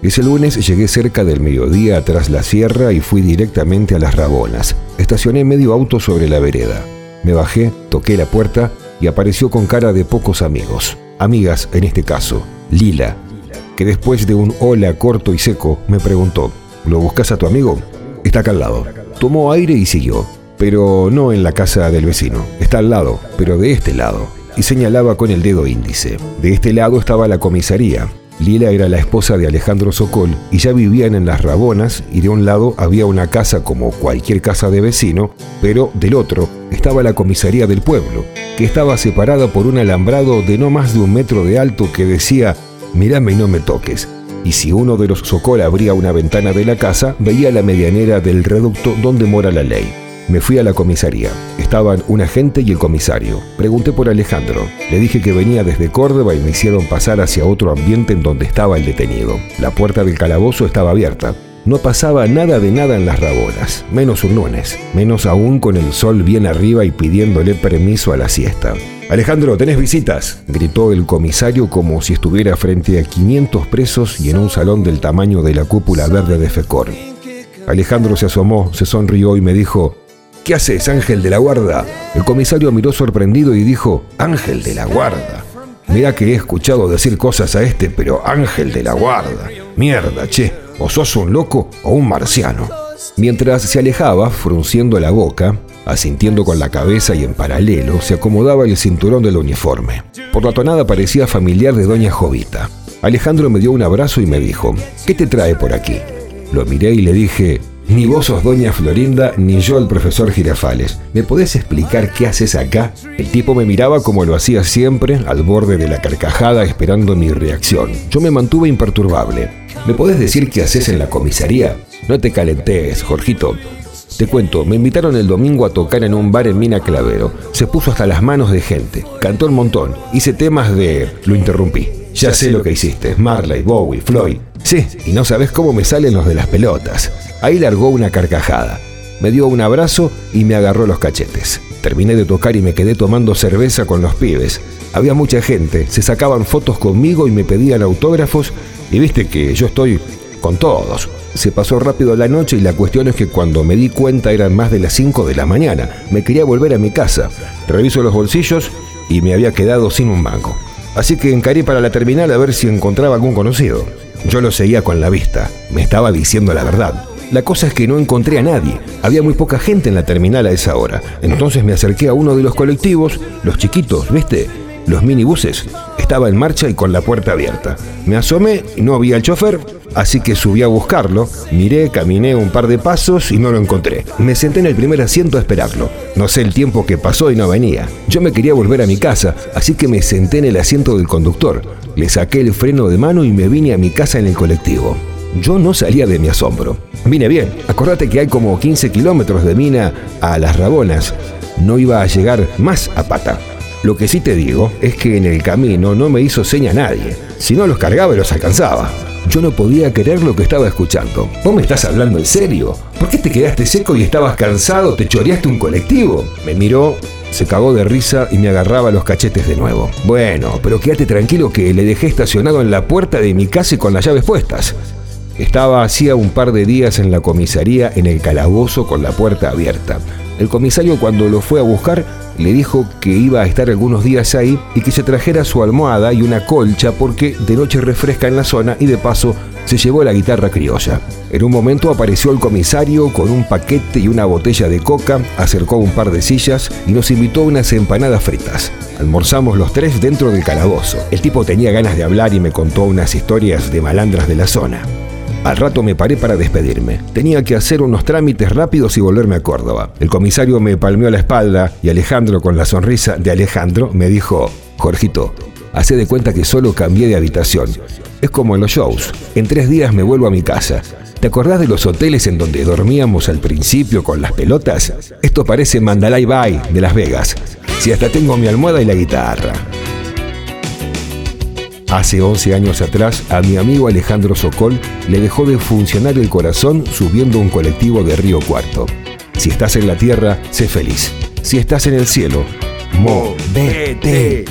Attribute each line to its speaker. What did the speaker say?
Speaker 1: Ese lunes llegué cerca del mediodía tras la sierra y fui directamente a las Rabonas. Estacioné medio auto sobre la vereda. Me bajé, toqué la puerta y apareció con cara de pocos amigos. Amigas en este caso, Lila, que después de un hola corto y seco me preguntó, ¿lo buscas a tu amigo? Está acá al lado. Tomó aire y siguió, pero no en la casa del vecino. Está al lado, pero de este lado. Y señalaba con el dedo índice. De este lado estaba la comisaría, Lila era la esposa de Alejandro Sokol y ya vivían en las Rabonas y de un lado había una casa como cualquier casa de vecino, pero del otro estaba la comisaría del pueblo, que estaba separada por un alambrado de no más de un metro de alto que decía, mírame y no me toques. Y si uno de los Sokol abría una ventana de la casa, veía la medianera del reducto donde mora la ley. Me fui a la comisaría. Estaban un agente y el comisario. Pregunté por Alejandro. Le dije que venía desde Córdoba y me hicieron pasar hacia otro ambiente en donde estaba el detenido. La puerta del calabozo estaba abierta. No pasaba nada de nada en las rabonas, menos un menos aún con el sol bien arriba y pidiéndole permiso a la siesta. Alejandro, ¿tenés visitas? gritó el comisario como si estuviera frente a 500 presos y en un salón del tamaño de la cúpula verde de FECOR. Alejandro se asomó, se sonrió y me dijo, ¿Qué haces, Ángel de la Guarda? El comisario miró sorprendido y dijo, Ángel de la Guarda. Mira que he escuchado decir cosas a este, pero Ángel de la Guarda. Mierda, che, o sos un loco o un marciano. Mientras se alejaba, frunciendo la boca, asintiendo con la cabeza y en paralelo, se acomodaba el cinturón del uniforme. Por la tonada parecía familiar de doña Jovita. Alejandro me dio un abrazo y me dijo, ¿qué te trae por aquí? Lo miré y le dije, ni vos sos doña Florinda, ni yo el profesor Girafales. ¿Me podés explicar qué haces acá? El tipo me miraba como lo hacía siempre, al borde de la carcajada, esperando mi reacción. Yo me mantuve imperturbable. ¿Me podés decir qué haces en la comisaría? No te calentes, Jorgito. Te cuento, me invitaron el domingo a tocar en un bar en Mina Clavero. Se puso hasta las manos de gente. Cantó un montón. Hice temas de... Lo interrumpí. Ya sé lo que hiciste. Marley, Bowie, Floyd. Sí, y no sabes cómo me salen los de las pelotas. Ahí largó una carcajada. Me dio un abrazo y me agarró los cachetes. Terminé de tocar y me quedé tomando cerveza con los pibes. Había mucha gente, se sacaban fotos conmigo y me pedían autógrafos y viste que yo estoy con todos. Se pasó rápido la noche y la cuestión es que cuando me di cuenta eran más de las 5 de la mañana. Me quería volver a mi casa. Reviso los bolsillos y me había quedado sin un banco. Así que encaré para la terminal a ver si encontraba algún conocido. Yo lo seguía con la vista. Me estaba diciendo la verdad. La cosa es que no encontré a nadie. Había muy poca gente en la terminal a esa hora. Entonces me acerqué a uno de los colectivos, los chiquitos, ¿viste? Los minibuses. Estaba en marcha y con la puerta abierta. Me asomé y no había el chofer, así que subí a buscarlo. Miré, caminé un par de pasos y no lo encontré. Me senté en el primer asiento a esperarlo. No sé el tiempo que pasó y no venía. Yo me quería volver a mi casa, así que me senté en el asiento del conductor. Le saqué el freno de mano y me vine a mi casa en el colectivo. Yo no salía de mi asombro. Vine bien, acordate que hay como 15 kilómetros de mina a las Rabonas. No iba a llegar más a pata. Lo que sí te digo es que en el camino no me hizo seña nadie. Si no los cargaba los alcanzaba. Yo no podía creer lo que estaba escuchando. ¿Vos me estás hablando en serio? ¿Por qué te quedaste seco y estabas cansado? ¿Te choreaste un colectivo? Me miró, se cagó de risa y me agarraba los cachetes de nuevo. Bueno, pero quédate tranquilo que le dejé estacionado en la puerta de mi casa y con las llaves puestas. Estaba hacía un par de días en la comisaría en el calabozo con la puerta abierta. El comisario cuando lo fue a buscar le dijo que iba a estar algunos días ahí y que se trajera su almohada y una colcha porque de noche refresca en la zona y de paso se llevó la guitarra criolla. En un momento apareció el comisario con un paquete y una botella de coca, acercó un par de sillas y nos invitó a unas empanadas fritas. Almorzamos los tres dentro del calabozo. El tipo tenía ganas de hablar y me contó unas historias de malandras de la zona. Al rato me paré para despedirme. Tenía que hacer unos trámites rápidos y volverme a Córdoba. El comisario me palmeó la espalda y Alejandro, con la sonrisa de Alejandro, me dijo, Jorgito, hace de cuenta que solo cambié de habitación. Es como en los shows. En tres días me vuelvo a mi casa. ¿Te acordás de los hoteles en donde dormíamos al principio con las pelotas? Esto parece Mandalay Bay de Las Vegas. Si hasta tengo mi almohada y la guitarra. Hace 11 años atrás, a mi amigo Alejandro Sokol le dejó de funcionar el corazón subiendo un colectivo de Río Cuarto. Si estás en la tierra, sé feliz. Si estás en el cielo, movete.